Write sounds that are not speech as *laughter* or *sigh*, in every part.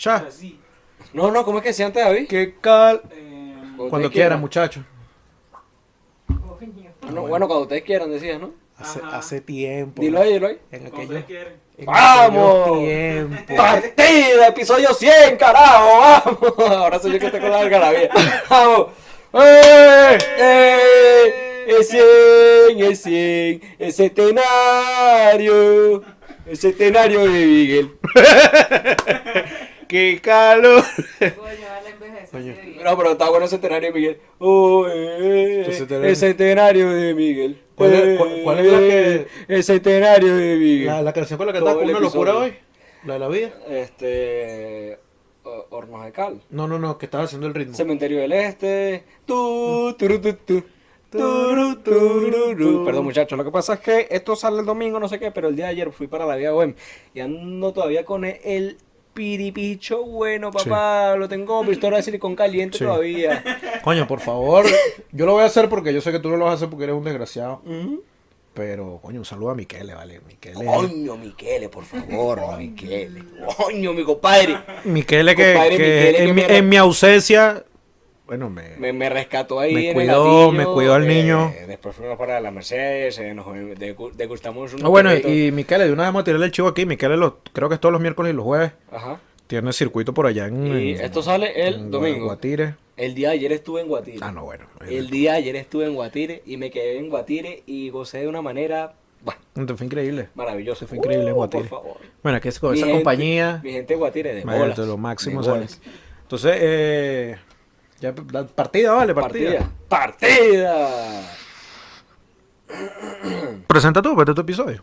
Ya. No, no, ¿cómo es que decía antes, David? ¿Qué cal? Eh, Cuando quieran, muchachos. Ah, no, bueno, cuando ustedes quieran, decías, ¿no? Hace, tiempo. Dilo ahí, dilo ahí. En cuando aquellos, ustedes quieren. en ¡Vamos! tiempos. ¡Partida! ¡Episodio 100, carajo! ¡Vamos! Ahora soy yo que estoy con la algarabía. ¡Vamos! ¡Eh! ¡Eh! ¡Es 100! ¡Es 100! ¡Es centenario! ¡El centenario de Miguel! *laughs* ¡Qué calor! Coño, vale. No, pero está bueno el centenario de Miguel. ¡Oh, eh! Tu centenario. ¡El centenario de Miguel! ¿Cuál es- Eh, cuál- cuál es la que- El centenario de Miguel. La, la canción con la que el una locura hoy. La de la vida. Este. Hornos de Cal. No, no, no, que estás haciendo el ritmo. Cementerio del Este. Tu, turu, tu, tu. Turu, turu, ru. Perdón muchachos, lo que pasa es que esto sale el domingo, no sé qué, pero el día de ayer fui para la Vía Bohem y ando todavía con el piripicho bueno, papá. Lo tengo como pistola de silicón caliente Sí. todavía. *laughs* Coño, por favor. Yo lo voy a hacer porque yo sé que tú no lo vas a hacer porque eres un desgraciado. Ujú. Pero, coño, un saludo a Miquele, vale. Miquele. Coño, Miquele, por favor, *laughs* Miquele. Coño, mi compadre. Miquele que, Compadre que Miquele, que en, mi, me- en mi ausencia, bueno, me, Me, me rescató ahí. Me cuidó, me cuidó al eh, niño. Después fuimos para la Mercedes, eh, nos degu- degustamos un. Ah, bueno, y Miquele, de una vez vamos a tirarle el chivo aquí. Miquele, lo, creo que es todos los miércoles y los jueves. Ajá. Tiene circuito por allá en. Y en- esto sale el en domingo. Guatire. El día de ayer estuve en Guatire. Ah, no, bueno. El día de ayer estuve en Guatire y me quedé en Guatire y gocé de una manera, bueno, Entonces fue increíble. maravillosa. Fue increíble en Guatire. Por favor. Bueno, que es con Mi esa gente- compañía. Mi gente de Guatire de bolas. lo máximo, de ¿sabes? Entonces, eh, ya, la partida, vale, partida. Partida. Partida. Presenta tú, vete tu episodio.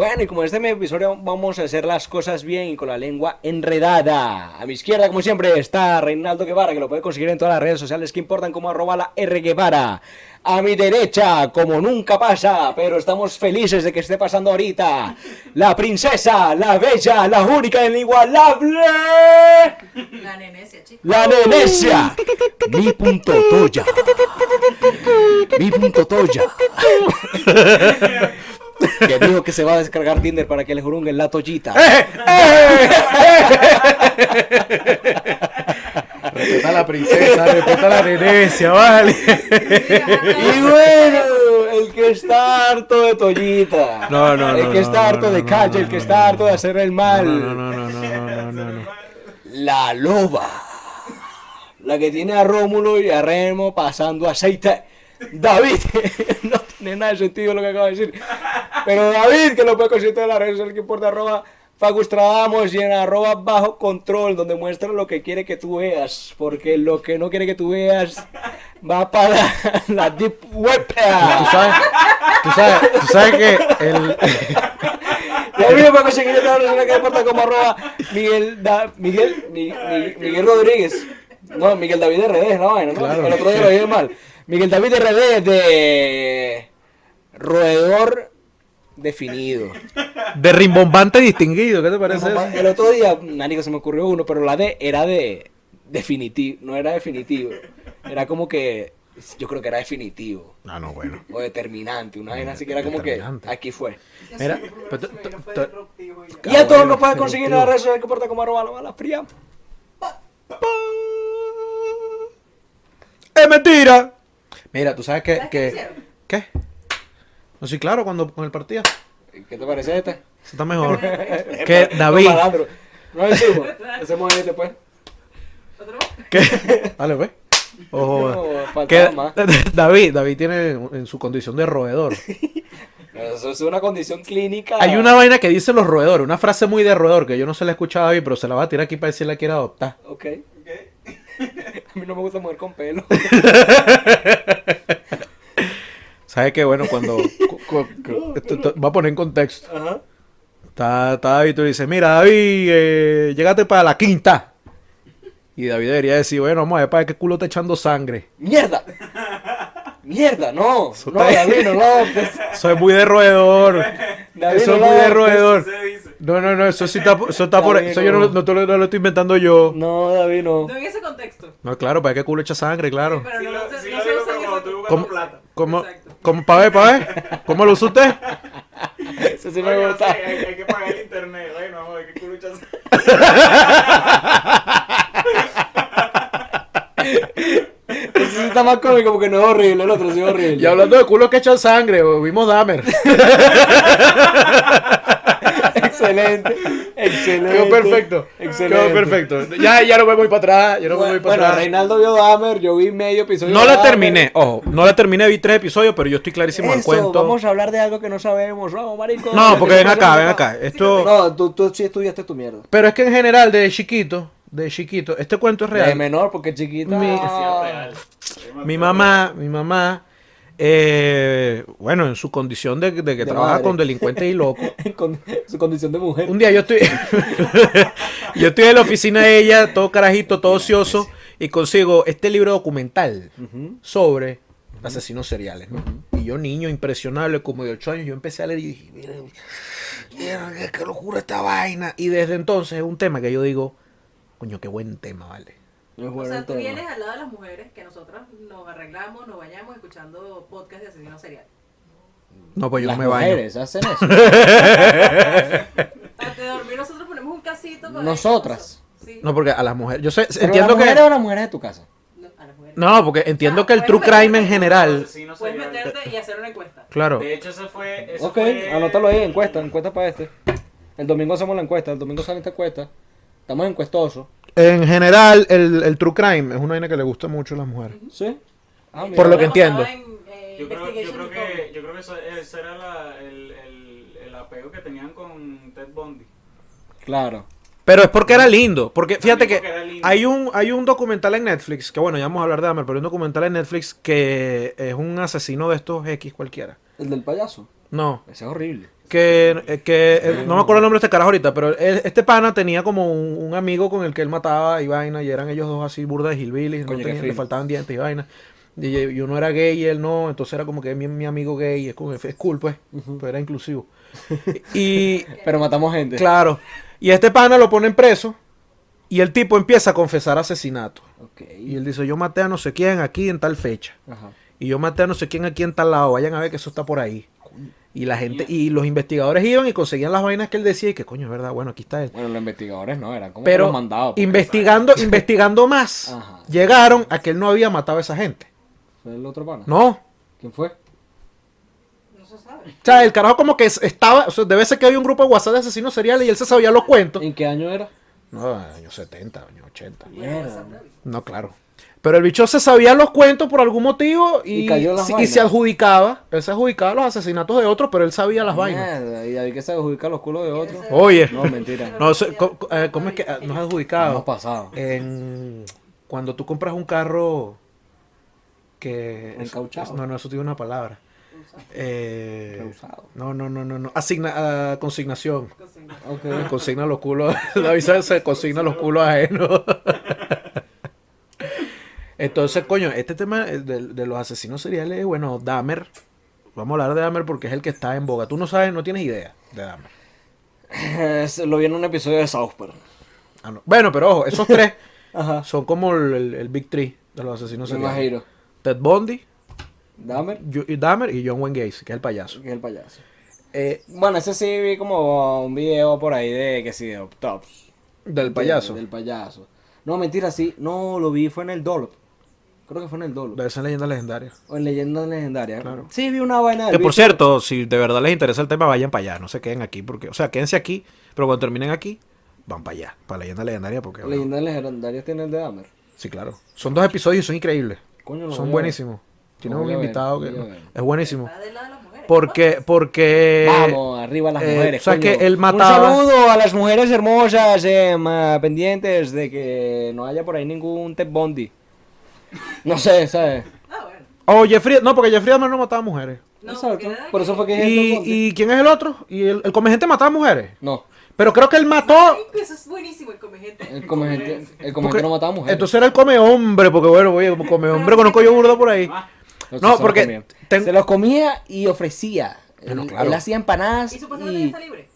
Bueno, y como en este episodio vamos a hacer las cosas bien y con la lengua enredada. A mi izquierda, como siempre, está Reinaldo Guevara, que lo puede conseguir en todas las redes sociales que importan como arroba la R Guevara. A mi derecha, como nunca pasa, pero estamos felices de que esté pasando ahorita, la princesa, la bella, la única, inigualable, La nenecia, chico. la nenecia. Mi punto toya. Mi punto toya. *laughs* Que dijo que se va a descargar Tinder para que le jurunguen la toallita. *laughs* Respeta a la princesa, respeta a la nenecia, vale. Y bueno, el que está harto de toallita. No, no, no, El que está harto no, de calle, no, el que está harto de hacer el mal. No, no, no, no, no, no, no, no. La loba. La que tiene a Rómulo y a Remo pasando aceite. David, *laughs* no tiene nada de sentido lo que acabo de decir. Pero David, que lo puede conseguir en las redes sociales que importa, arroba Fagustradamos y en arroba bajo control, donde muestra lo que quiere que tú veas. Porque lo que no quiere que tú veas va para *laughs* la deep web. Tú sabes, tú sabes, tú sabes que el, Y a mí me puede conseguir en las redes que importa como arroba Miguel, Da- Miguel, Mi- Mi- Miguel Rodríguez. No, Miguel David RD, no, vaina, ¿no? Claro. El otro día lo dije mal. Miguel David RD de roedor definido. *laughs* de rimbombante distinguido, ¿qué te parece eso? El otro día, marico, se me ocurrió uno, pero la D era de definitivo, no era definitivo. Era como que, yo creo que era definitivo. Ah, no, bueno. O determinante, una vaina así que era como que aquí fue. Mira, y a todos nos pueden conseguir las redes sociales que porta como arroba la bala fría. ¡Es mentira! Mira, tú sabes que... ¿Qué? No, sí, claro, cuando con el partido. ¿Qué te parece este? Eso está mejor. *laughs* *laughs* que David... No, decimos. Hacemos este pues. ¿Otro? ¿Qué? *laughs* Dale, ve. Ojo. No, que. David, David tiene en su condición de roedor. Eso es una condición clínica. Hay una vaina que dice los roedores, una frase muy de roedor que yo no se la he escuchado a David, pero se la va a tirar aquí para decir si la quiere adoptar. Ok. A mí no me gusta mujer con pelo. ¿Sabes qué? Bueno, cuando... *laughs* cu- cu- cu- esto- esto- va a poner en contexto. Ajá. Está, está David y tú le dices, mira David, eh, llégate para la quinta. Y David debería decir, bueno, vamos a ver para qué culo está echando sangre. ¡Mierda! ¡Mierda! No. Eso No, está- David, no lo adoptes. Eso es muy de roedor. David, eso no es lo muy de roedor. Dice. No, no, no, eso sí está, eso está por Eso yo no, no. no, te lo, no lo estoy inventando yo. No, David, no. No en ese contexto. No, claro, para qué culo echa sangre, claro. Pero Sí no, lo- se- sí no lo se usa como ese- estoy ¿Cómo? buscando plata. ¿Cómo, Exacto. ¿Cómo para ver, para ver? ¿Cómo lo usó usted? Eso sí me gusta. Hay, que pagar el internet. Ay, no, de qué curuchas. Eso está más cómico porque no es horrible, el otro sí es horrible. Y hablando de culos que echan sangre, vimos Dahmer. *laughs* excelente, *laughs* excelente. Quedó perfecto. Excelente. Quedó perfecto. Ya, ya no me voy para atrás. Ya no me voy Bueno, para bueno, atrás. Reinaldo vio Dahmer, yo vi medio episodio. No de la Dahmer. terminé, ojo, no la terminé, vi tres episodios, pero yo estoy clarísimo del Eso, cuento. vamos a hablar de algo que no sabemos, no, marico. No, porque ven ¿Qué acá, ven acá. Esto. No, tú, tú sí estudiaste tu mierda. Pero es que en general, de chiquito, de chiquito, este cuento es De real. menor, porque chiquita. Mi-. Mi mamá, mi mamá, eh, bueno, en su condición de, de que De trabaja madre. con delincuentes y locos. *laughs* con su condición de mujer. Un día yo estoy, *laughs* yo estoy en la oficina de ella, todo carajito, todo ocioso, y consigo este libro documental sobre asesinos seriales, ¿no? Y yo, niño impresionable, como de 8 años, yo empecé a leer y dije, miren, qué- qué locura esta vaina. Y desde entonces es un tema que yo digo, coño, qué buen tema, vale. No es O sea, tú tema. vienes al lado de las mujeres que nosotras nos arreglamos, nos bañamos escuchando podcast de asesinos seriales. No, pues yo Las no me baño. mujeres hacen eso. *laughs* Antes de dormir nosotros ponemos un casito para Nosotras. Sí. No, porque a las mujeres, yo sé, Pero entiendo las mujeres que... o las mujeres de tu casa. No, a las mujeres. No, porque entiendo Ah, que el true crime en general, Puedes serial. meterte y hacer una encuesta. claro. De hecho, eso fue. Eso ok, fue- anótalo ahí, encuesta, encuesta para este. El domingo hacemos la encuesta, el domingo sale esta encuesta. Estamos encuestosos. En general, el, el true crime es una vaina que le gusta mucho a las mujeres. ¿Sí? Ah, mira. Por lo que entiendo. en, eh, Yo creo, yo que, yo creo que eso- ese era la- el, el, el apego que tenían con Ted Bundy. Claro. Pero es porque era lindo. Porque fíjate que porque era lindo. hay un, hay un documental en Netflix, que bueno, ya vamos a hablar de Dahmer, pero hay un documental en Netflix que es un asesino de estos X cualquiera. El del payaso. No, Ese es horrible. Que, eh, que eh, no me acuerdo el nombre de este carajo ahorita, pero este pana tenía como un, un amigo con el que él mataba y vaina, y eran ellos dos así burda de hillbillies, no tenían- le faltaban dientes y vaina. Y, y uno era gay y él no, entonces era como que mi, mi amigo gay, es, como, es cool pues, pues era inclusivo. *laughs* y Pero matamos gente. claro, y este pana lo ponen preso y el tipo empieza a confesar asesinato. Y él dice, yo maté a no sé quién aquí en tal fecha. Ajá. Y yo maté a no sé quién aquí en tal lado. Vayan a ver que eso está por ahí. Y la gente, y los investigadores iban y conseguían las vainas que él decía y que coño, es verdad, bueno, aquí está él. Bueno, los investigadores no, eran como Pero los mandados. investigando, investigando más, *laughs* Ajá. llegaron a que él no había matado a esa gente. ¿Fue el otro pana? No. ¿Quién fue? No se sabe. O sea, el carajo como que es- estaba, o sea, debe ser que había un grupo de WhatsApp de asesinos seriales y él se sabía los cuentos. ¿En qué año era? No, años 70, años 80. Mierda. No, claro. Pero el bicho se sabía los cuentos por algún motivo y, Y cayó en las y vainas. se adjudicaba. Él se adjudicaba los asesinatos de otros, pero él sabía las vainas. Y ahí que se adjudica los culos de otro. Oye. No, mentira. *laughs* No, sé, co- co- eh, ¿cómo es que ah, nos ha adjudicado? Hemos pasado. En, cuando tú compras un carro que... Encauchado. no, no, eso tiene una palabra. Eh, no, no, no, no, no. Asigna, ah, consignación. Ok. Consigna los culos. *laughs* David se consigna los culos ajenos. *laughs* Entonces, coño, este tema de, de los asesinos seriales, bueno, Dahmer. Vamos a hablar de Dahmer porque es el que está en boga. Tú no sabes, no tienes idea de Dahmer. Lo vi en un episodio de South Park. Ah, no. Bueno, pero ojo, esos tres *laughs* Ajá. son como el, el- el Big Three de los asesinos seriales. Ted Bundy, Dahmer, Dahmer y John Wayne Gacy, que es el payaso. que es el payaso. Eh, Bueno, ese sí vi como un video por ahí de que sí, de Tops. del payaso. Del payaso. No, mentira, sí. No, lo vi, fue en el Dolop. Creo que fue en el Dolop. De esa leyenda legendaria. O en Leyendas Legendarias. Claro. Sí, vi una vaina del Que por cierto, si de verdad les interesa el tema, vayan para allá. No se queden aquí. porque O sea, quédense aquí, pero cuando terminen aquí, van para allá. Para leyenda legendaria. Porque, Leyendas Legendarias tiene el de Dahmer. sí, claro. Son dos episodios y son increíbles. Coño, lo son buenísimos. Tienen Lo un ver, invitado que es buenísimo. Está del lado de las mujeres. Porque, porque. Vamos, arriba las eh, mujeres. o sea, coño. que él mataba- Un saludo a las mujeres hermosas, eh, pendientes de que no haya por ahí ningún Ted Bundy. No sé, ¿sabes? Ah, bueno. Oh, Jeffrey. No, porque Jeffrey Dahmer no mataba mujeres. No, Exacto. porque Por eso fue que ¿Y, Ted Bundy. ¿Y quién es el otro? ¿Y el, el comegente mataba mujeres? No, Pero creo que él mató. Eso es buenísimo, el comegente. el comediante, el porque- comediante no mataba mujeres. Entonces era el come hombre, porque bueno, oye, como come hombre conozco yo burdo por ahí. No, porque ten- Se los comía y ofrecía. Bueno, él, claro. él hacía empanadas Y supuestamente y... está libre.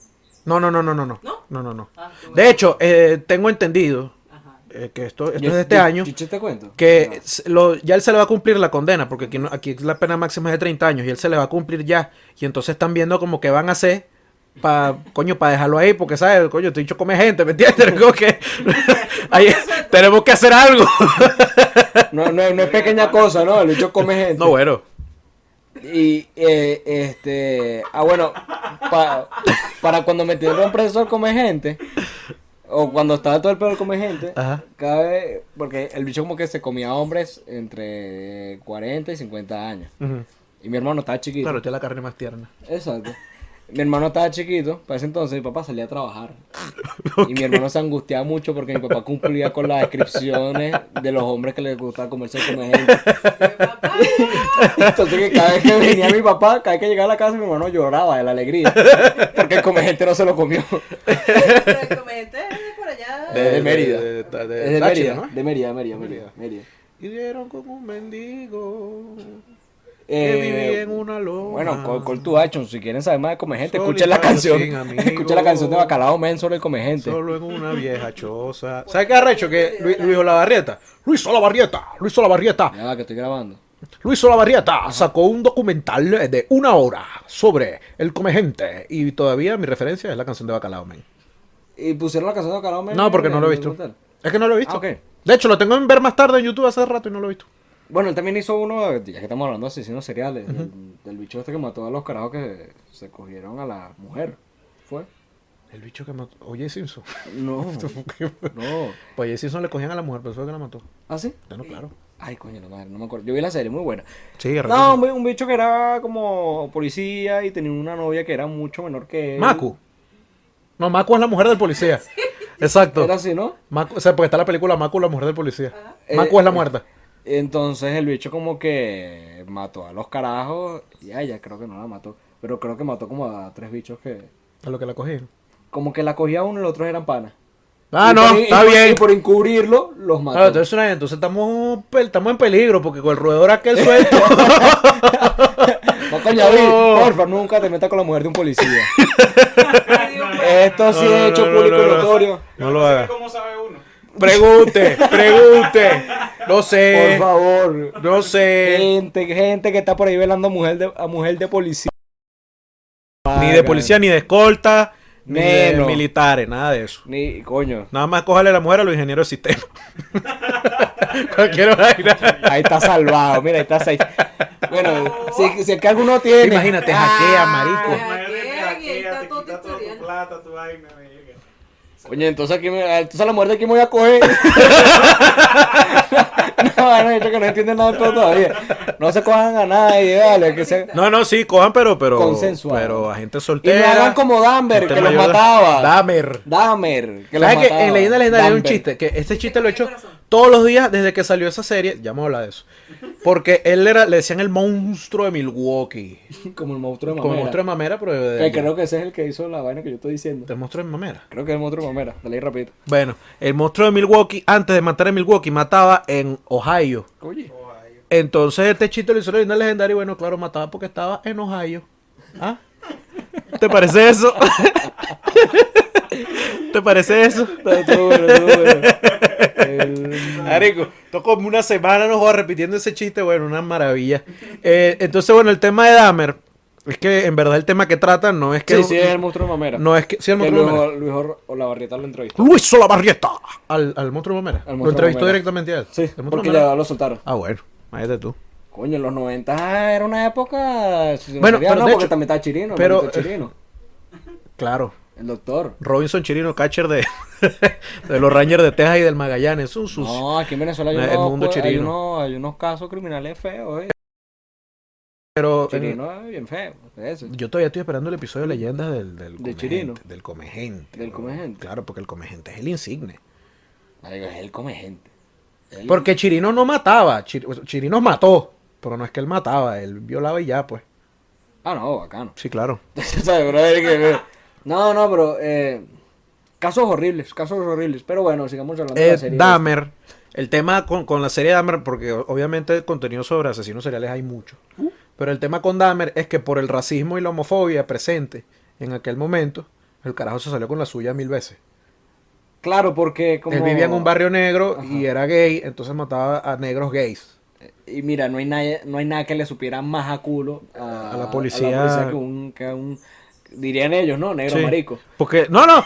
No, no, no, no, no, no. ¿No? No, no. Ah, bueno. De hecho, eh, tengo entendido Ajá. eh, que esto, esto Yo- es de este yo- año, yo- te cuento. que No. lo- ya él se le va a cumplir la condena, porque aquí, no- aquí la pena máxima es de 30 años y él se le va a cumplir ya. Y entonces están viendo como que van a hacer para, coño, para dejarlo ahí, porque, ¿sabes? Coño, te he dicho come gente, ¿me entiendes? *laughs* Como que *laughs* ahí, Tenemos que hacer algo. No, no, no es pequeña cosa, ¿no? El bicho come gente. No, bueno. Y, eh, este. Ah, bueno, pa- para cuando metieron preso al come gente, o cuando estaba todo el pedo come gente, Ajá. cada vez. Porque el bicho como que se comía hombres entre 40 y 50 años. Ujú. Y mi hermano estaba chiquito. Claro, tiene la carne más tierna. Exacto. Mi hermano estaba chiquito, para ese entonces mi papá salía a trabajar. *laughs* Y mi hermano se angustiaba mucho porque mi papá cumplía con las descripciones de los hombres que les gustaba comerse come gente. Papá, Entonces que cada vez que venía mi papá, cada vez que llegaba a la casa, mi hermano lloraba de la alegría. Porque el come gente no se lo comió. pero el comediante es de por allá. De- de Mérida. De, de- de- Es Mérida, ¿no? de Mérida, Mérida, Mérida, Mérida. Y dieron con un mendigo Eh, vivía en una loma. Bueno, call, call to action, si quieren saber más de come gente, Solitario *laughs* escuchen la canción. Escuchen la canción de Bacalao Men sobre el come gente. Solo en una vieja choza. ¿Sabes qué arrecho? Que Luis, Luis Olavarrieta. Luis Olavarrieta. Luis Olavarrieta. Ya que estoy grabando. Luis Olavarrieta sacó un documental de una hora sobre el comegente. Y todavía mi referencia es la canción de Bacalao Men. ¿Y pusieron la canción de Bacalao Men? No, porque no lo he visto. Es que no lo he visto. Ah, ok. De hecho, lo tengo en ver más tarde en YouTube hace rato y no lo he visto. Bueno, él también hizo uno, ya que estamos hablando de asesinos seriales, del, del bicho este que mató a los carajos que se cogieron a la mujer. ¿Fue? El bicho que mató. Oye Simpson. No, *laughs* no. Pues Oye Simpson le cogían a la mujer, pero eso fue que la mató. ¿Ah, sí? Claro. Ay, coño, la madre, no me acuerdo. Yo vi la serie, muy buena. Sí, No, un, bi- un bicho que era como policía y tenía una novia que era mucho menor que él. Maku. No, Maku es la mujer del policía. *laughs* Exacto. Era así, ¿no? Maku, o sea, porque está la película Maku, la mujer del policía. Eh, Maku es la eh, muerta. Entonces el bicho como que mató a los carajos y a ella creo que no la mató. Pero creo que mató como a tres bichos que... A lo que la cogieron. Como que la cogía uno y los otros eran panas. Ah, Y no, por- y está por- bien. Y por encubrirlo, los mató. Ah, entonces, una- entonces estamos, estamos en peligro porque con el roedor aquel *laughs* suelto. No, coño, David, No. porfa, nunca te metas con la mujer de un policía. *laughs* Esto sí No, no, es hecho no, no, público no, y no. notorio. No lo hagas. ¿Cómo sabe uno? Pregunte, pregunte. No Por sé. favor. No sé. Gente, gente que está por ahí velando a mujer de, a mujer de policía. Ni de policía, ni de escolta, ni de militares, nada de eso. Ni, coño. Nada más cójale la mujer a los ingenieros de sistema. *laughs* Cualquier vaina. Ahí está salvado, mira, ahí está safe. Bueno, si, si es que alguno tiene. Imagínate, Ah, hackea, marico. Imagínate, ¿qué? hackea, Ahí está te todo quita toda tutorial. tu plata, tu vaina, verga. Coño, entonces aquí me, entonces la mujer de aquí me voy a coger. *laughs* *laughs* *laughs* dicho que no entienden nada todavía. No se cojan a nadie, vale, que se. No, no, sí, cojan, pero, pero. Consensuado. Pero a gente Y soltera. no hagan como Damber, gente que los mayor. mataba. Damer. Damer, que los ¿Sabes que en Leyenda Legendaria hay un chiste? Que este chiste lo he hecho todos los días desde que salió esa serie. Ya hemos hablado de eso. Porque él era, le decían el monstruo de Milwaukee. *laughs* Como el monstruo de Como Mamera. monstruo de mamera, pero de, Que creo que ese es el que hizo la vaina que yo estoy diciendo. de monstruo de mamera. Creo que es el monstruo de Mamera. Dale ahí rapidito. Bueno, el monstruo de Milwaukee, antes de matar en Milwaukee, mataba en Ohio. Oye. Entonces este chiste lo hizo Leyenda Legendaria y bueno, claro, mataba porque estaba en Ohio. ¿Ah? ¿Te parece eso? *laughs* ¿Te parece eso? Bueno, bueno. El- Marico, esto como una semana nos va repitiendo ese chiste, bueno, una maravilla. Eh, entonces, bueno, el tema de Dahmer, es que en verdad el tema que tratan no es que... Sí, sí, es el monstruo de Mamera. No es que... Sí, el monstruo de Mamera. Luis Or- Olavarrieta lo entrevistó. Luis Solabarrieta. Al, al monstruo de Mamera. Al Lo entrevistó Mamera. directamente a él. Sí, porque Mamera. ya lo soltaron. Ah, bueno, imagínate tú. Coño, en los 90 era una época. si Bueno, pero no, de porque hecho- también está Chirino. pero- Pero, Chirino. Claro. El doctor. Robinson Chirino, catcher de, *laughs* de los Rangers de Texas y del Magallanes. Es un sucio. No, aquí en Venezuela hay, El unos, mundo pues, hay, chirino. unos, hay unos casos criminales feos, eh. Pero en- Chirino es bien feo. Ese. yo todavía estoy esperando el episodio de leyendas del, del De Comegente, Chirino. Del Comegente. Del ¿no? Comegente. Claro, porque el Comegente es el insigne. Marico, él come gente. Él- Porque Chirino no mataba. Chir- Chirino mató. Pero no es que él mataba, él violaba y ya, pues. Ah, no, bacano. Sí, claro. *laughs* No, no, pero. Eh, casos horribles, casos horribles. Pero bueno, sigamos hablando de Eh, la serie. Dahmer. El tema con, con la serie Dahmer, porque obviamente contenido sobre asesinos seriales hay mucho. Pero el tema con Dahmer es que por el racismo y la homofobia presente en aquel momento, el carajo se salió con la suya mil veces. Claro, porque como. Él vivía en un barrio negro y era gay, entonces mataba a negros gays. Y mira, no hay, nada, no hay nada que le supiera más a culo a, A la policía. que un, que un dirían ellos, ¿no? Negro Sí. marico. Porque, no, no,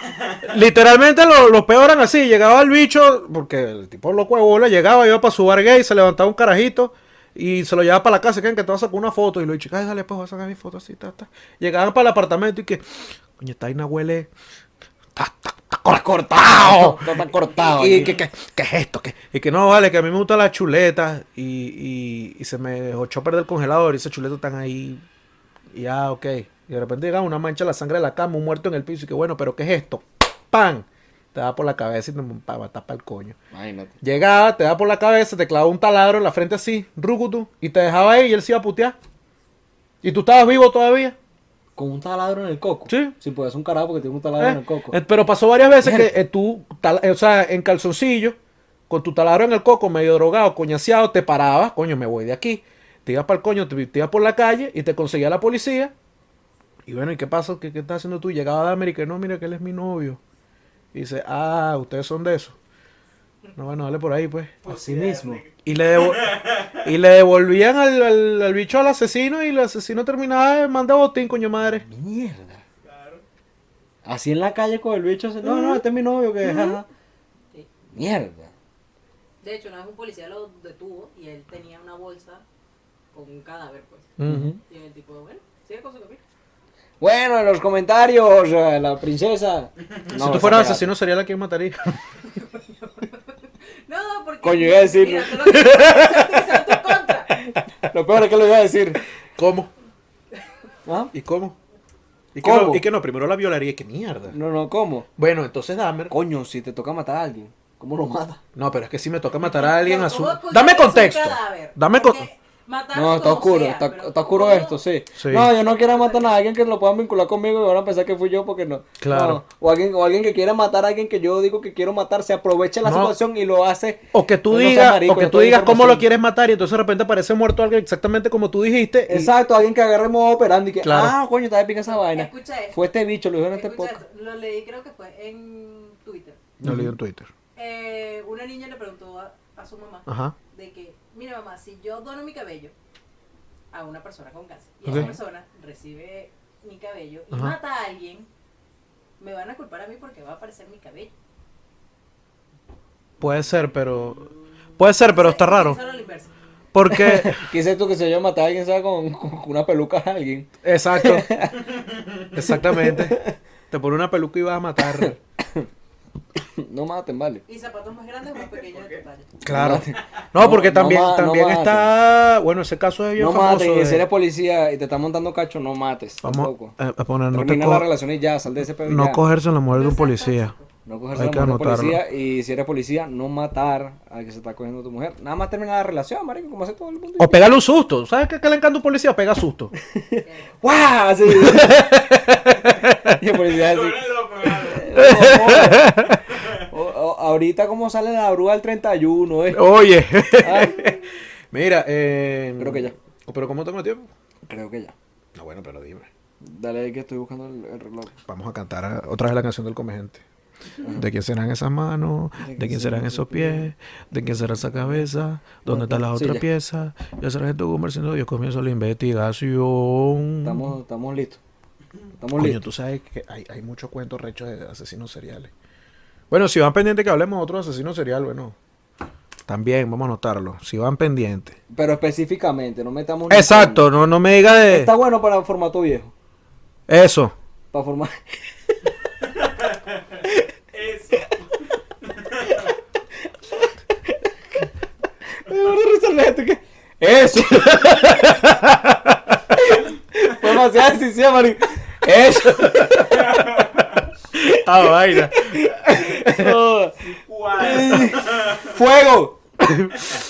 literalmente lo- los peores eran así, llegaba el bicho, porque el tipo loco de bola llegaba, iba para su bar gay, se levantaba un carajito y se lo llevaba para la casa, que que te vas a sacar una foto, y lo dicho, ay, dale, pues voy a sacar mi foto así, ta, ta. Llegaban para el apartamento y que, coño, esta vaina huele, está- está cor- cortado. *laughs* Está cortado. Y aquí. que, que, ¿qué es esto? ¿Qué? Y que no, vale, que a mí me gusta la chuleta y, y, y se me echó a perder el congelador y esas chuletas están ahí. Y ah, ok. Y de repente llega una mancha de la sangre de la cama, un muerto en el piso y que bueno, pero ¿qué es esto? ¡Pam! Te da por la cabeza y te pa, tapa el coño. Imagínate. Llegaba, te da por la cabeza, te clavaba un taladro en la frente así, rucutu, y te dejaba ahí y él se iba a putear. ¿Y tú estabas vivo todavía? Con un taladro en el coco. Sí. Sí, pues es un carajo porque tiene un taladro ¿Eh? en el coco. Eh, Pero pasó varias veces que eh, tú, tal- eh, o sea, en calzoncillo, con tu taladro en el coco, medio drogado, coñaseado, te parabas, coño, me voy de aquí. Te ibas para el coño, te, te ibas por la calle y te conseguía la policía. Y bueno, ¿y qué pasa? ¿Qué, qué estás haciendo tú? Llegaba de América y no, mira que él es mi novio. Y dice, ah, ustedes son de eso. No, bueno, dale por ahí, pues. Así mismo. Y le, y le devolvían al, al- al bicho al asesino y el asesino terminaba de mandar botín, coño madre. Mierda. Así en la calle con el bicho. No, no, este es mi novio que. Sí. Mierda. De hecho, una vez un policía lo detuvo y él tenía una bolsa con un cadáver, pues. Ujú. Y el tipo, bueno, sigue con su camino. Bueno, en los comentarios, eh, la princesa. si No, tú esa fueras asesino, sería la que mataría. *laughs* No, porque. Coño, iba a. Mira, tú lo que tu contra. Lo peor es que lo iba a decir. ¿Cómo? ¿Ah? ¿Y cómo? ¿Y que, ¿Cómo? no, y que no, primero la violaría, qué mierda. No, no, ¿cómo? Bueno, entonces Dahmer. Coño, si te toca matar a alguien, ¿cómo lo mata? No, pero es que si me toca matar a alguien a su. ¿cómo ocultar Dame contexto. Dame con. Matar No, está oscuro, sea, está, pero está oscuro ¿cómo? esto, sí. Sí. No, yo no quiero matar a alguien que lo puedan vincular conmigo y van a pensar que fui yo porque no. Claro. No. O alguien, o alguien que quiera matar a alguien que yo digo que quiero matar, se aprovecha la No. situación y lo hace. O que tú digas, o que tú digas cómo lo quieres matar y entonces de repente aparece muerto alguien exactamente como tú dijiste. y- Exacto, alguien que agarre modo operando y que, Claro. ah, coño, está de pica esa vaina. Escucha esto. Fue este bicho, lo dijo en este podcast. esto, Lo leí, creo que fue en Twitter. Lo leí en Twitter. Eh, una niña le preguntó a, a su mamá Ajá. de que, mira mamá, si yo dono mi cabello a una persona con cáncer y esa persona recibe mi cabello y Ajá. mata a alguien, me van a culpar a mí porque va a aparecer mi cabello. Puede ser, pero. Puede ser, pero está raro. Porque. *laughs* Quise tú que se yo matar a alguien, ¿sabes? Con, con una peluca a alguien. Exacto. *laughs* Exactamente. Te pone una peluca y vas a matar. *laughs* *coughs* No maten, vale. Y zapatos más grandes o más pequeños de tu talla. Claro. No, *laughs* porque también, no ma- no también maten. está. Bueno, ese caso es bien No famoso. maten, y de- si eres policía y te están montando cacho, no mates. Vamos tampoco. a, a poner. No, te Termina co- la relación y ya, sal de ese pedo y no ya. cogerse en la mujer de un policía. No cogerse Hay a que la mujer de anotarlo. policía y si eres policía, no matar al que se está cogiendo tu mujer. Nada más terminar la relación, marico, como hace todo el mundo. O pegarle un susto. ¿Sabes qué, qué le encanta a un policía? Pega susto. *laughs* ¡Guau! Así. *laughs* y el policía así. Ahorita como sale la bruja el 31, eh. Oye. Ah, *laughs* Mira, eh. Creo que ya. ¿Pero cómo tengo tiempo? creo que ya. No, bueno, pero dime. Dale que estoy buscando el, el reloj. Vamos a cantar a- otra vez la canción del comegente. ¿De quién serán esas manos? ¿De quién serán esos pies? ¿De quién será esa cabeza? ¿Dónde está la otra ya. pieza? Yo sargento comerciando, yo comienzo la investigación. Estamos, estamos listos. Estamos Coño, tú sabes que hay, hay muchos cuentos rechos de asesinos seriales. Bueno, si van pendientes que hablemos de otro asesino serial, bueno. También, vamos a anotarlo. Si van pendientes. Pero específicamente, no metamos. Exacto, no, no me diga de... Está bueno para formato viejo. Eso. Para formar. Eso. *laughs* Me van a resolver esto, ¿qué? Eso. *laughs* Fue demasiada decisión, marico. Eso. Ah, vaina. Oh. Fuego.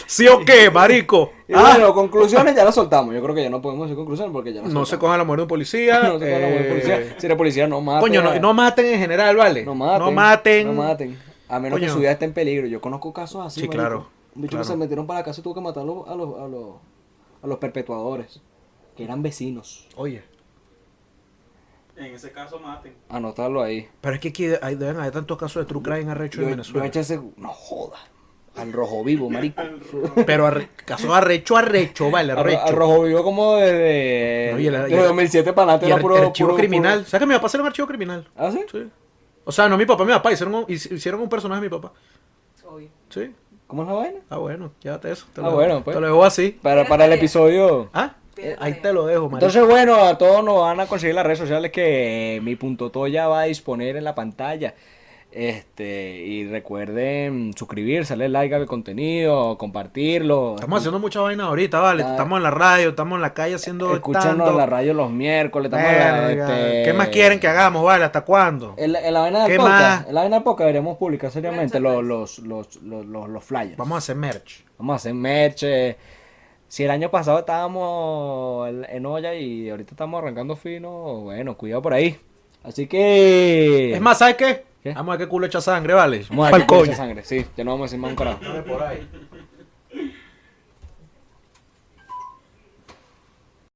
¿Sí o qué, marico? Y Ah, bueno, conclusiones ya las soltamos. Yo creo que ya no podemos hacer conclusiones porque ya no se soltamos. cojan la mujer de un policía. *laughs* No se cojan la mujer de eh, policía. Si eres policía, no maten. Coño, no, a- no maten en general, ¿vale? No maten. No maten. No maten. A menos que su vida esté en peligro. Yo conozco casos así. Sí, marico. claro, Un bicho claro. que se metieron para la casa y tuvo que matar a los, a los, a los, a los perpetuadores. Que eran vecinos. Oye, En ese caso maten. Anotarlo ahí. pero es que aquí hay, deben haber tantos casos de true crime arrecho en Yo, yo Venezuela. ese. No joda. Al rojo vivo, *laughs* marico. Pero arre- caso arrecho, arrecho, vale, Al, arrecho. al rojo vivo como desde, No, y el- y desde el- 2007 para adelante y era ar- puro, archivo puro- criminal. ¿Sabes que mi papá hicieron un archivo criminal? ¿Ah, sí? Sí. O sea, no mi papá, mi papá. Hicieron un, hic- hicieron un personaje de mi papá. Obvio. Sí. ¿Cómo es la vaina? Ah, bueno, llévate eso. Te Ah, lo, bueno, pues. Te lo dejo así. Para, para el episodio... Ah, Eh, ahí tarea. te lo dejo, marico. Entonces, bueno, a todos nos van a conseguir las redes sociales que eh, mi punto toya va a disponer en la pantalla. Este, y recuerden suscribirse, darle like al contenido, compartirlo. Estamos haciendo mucha vaina ahorita, vale. Ah. Estamos en la radio, estamos en la calle haciendo stand-up. en la radio los miércoles. Verga, este, ¿Qué más quieren que hagamos, vale? ¿Hasta cuándo? En la, en la vaina del ¿Qué podcast, más? en la vaina del podcast deberíamos publicar seriamente los, los, los, los, los flyers. Vamos a hacer merch. Vamos a hacer merch. eh. Si el año pasado estábamos en, olla y ahorita estamos arrancando fino, bueno, cuidado por ahí. Así que... Es más, ¿sabes qué? ¿Qué? Vamos a ver qué culo echa sangre, vale. Vamos a ver qué coño. sangre, sí, ya no vamos a decir más un carajo. Por ahí.